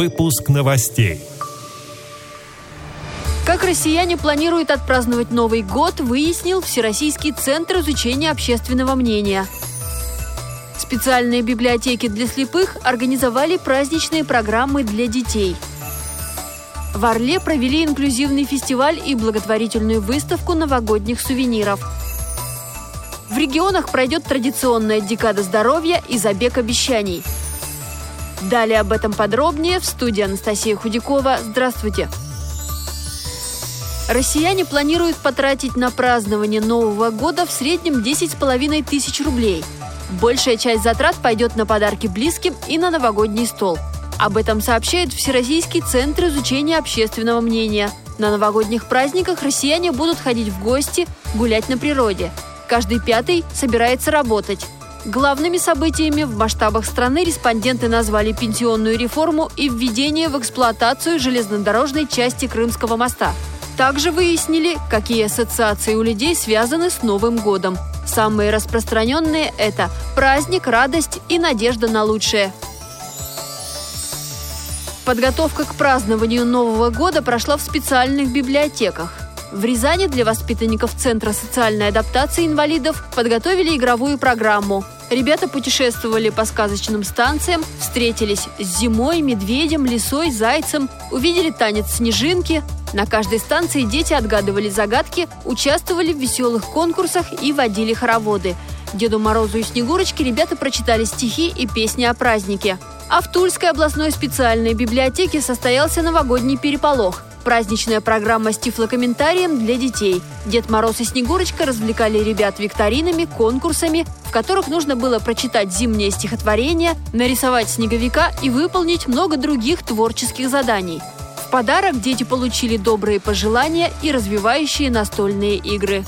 Выпуск новостей. Как россияне планируют отпраздновать Новый год, выяснил Всероссийский центр изучения общественного мнения. Специальные библиотеки для слепых организовали праздничные программы для детей. В Орле провели инклюзивный фестиваль и благотворительную выставку новогодних сувениров – в регионах пройдет традиционная декада здоровья и забег обещаний. Далее об этом подробнее в студии Анастасия Худякова. Здравствуйте! Россияне планируют потратить на празднование Нового года в среднем 10,5 тысяч рублей. Большая часть затрат пойдет на подарки близким и на новогодний стол. Об этом сообщает Всероссийский центр изучения общественного мнения. На новогодних праздниках россияне будут ходить в гости, гулять на природе – Каждый пятый собирается работать. Главными событиями в масштабах страны респонденты назвали пенсионную реформу и введение в эксплуатацию железнодорожной части Крымского моста. Также выяснили, какие ассоциации у людей связаны с Новым годом. Самые распространенные – это праздник, радость и надежда на лучшее. Подготовка к празднованию Нового года прошла в специальных библиотеках. В Рязани для воспитанников Центра социальной адаптации инвалидов подготовили игровую программу. Ребята путешествовали по сказочным станциям, встретились с зимой, медведем, лисой, зайцем, увидели танец снежинки. На каждой станции дети отгадывали загадки, участвовали в веселых конкурсах и водили хороводы. Деду Морозу и Снегурочке ребята прочитали стихи и песни о празднике. А в Тульской областной специальной библиотеке состоялся новогодний переполох – Праздничная программа с тифлокомментарием для детей. Дед Мороз и Снегурочка развлекали ребят викторинами, конкурсами, в которых нужно было прочитать зимнее стихотворение, нарисовать снеговика и выполнить много других творческих заданий. В подарок дети получили добрые пожелания и развивающие настольные игры.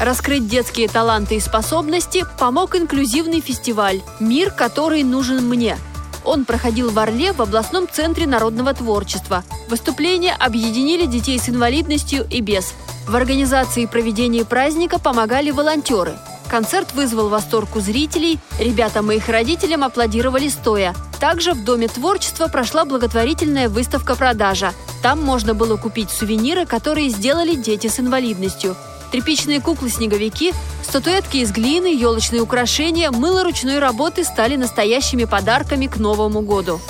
Раскрыть детские таланты и способности помог инклюзивный фестиваль «Мир, который нужен мне», он проходил в Орле в областном центре народного творчества. Выступления объединили детей с инвалидностью и без. В организации и проведении праздника помогали волонтеры. Концерт вызвал восторг у зрителей, ребятам и их родителям аплодировали стоя. Также в Доме творчества прошла благотворительная выставка-продажа. Там можно было купить сувениры, которые сделали дети с инвалидностью. Тряпичные куклы-снеговики, статуэтки из глины, елочные украшения, мыло ручной работы стали настоящими подарками к Новому году.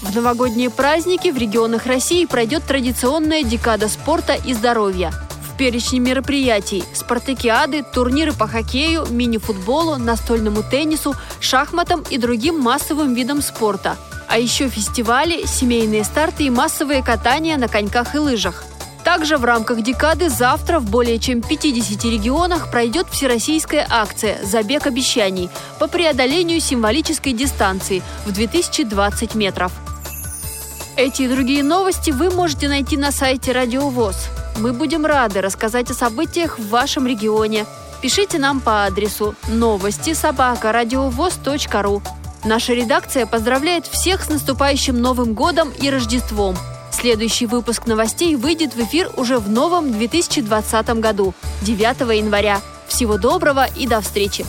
В новогодние праздники в регионах России пройдет традиционная декада спорта и здоровья. В перечне мероприятий – спартакиады, турниры по хоккею, мини-футболу, настольному теннису, шахматам и другим массовым видам спорта. А еще фестивали, семейные старты и массовые катания на коньках и лыжах – также в рамках декады завтра в более чем 50 регионах пройдет всероссийская акция «Забег обещаний» по преодолению символической дистанции в 2020 метров. Эти и другие новости вы можете найти на сайте Радио ВОЗ. Мы будем рады рассказать о событиях в вашем регионе. Пишите нам по адресу новости собака ру. Наша редакция поздравляет всех с наступающим Новым годом и Рождеством – Следующий выпуск новостей выйдет в эфир уже в новом 2020 году, 9 января. Всего доброго и до встречи!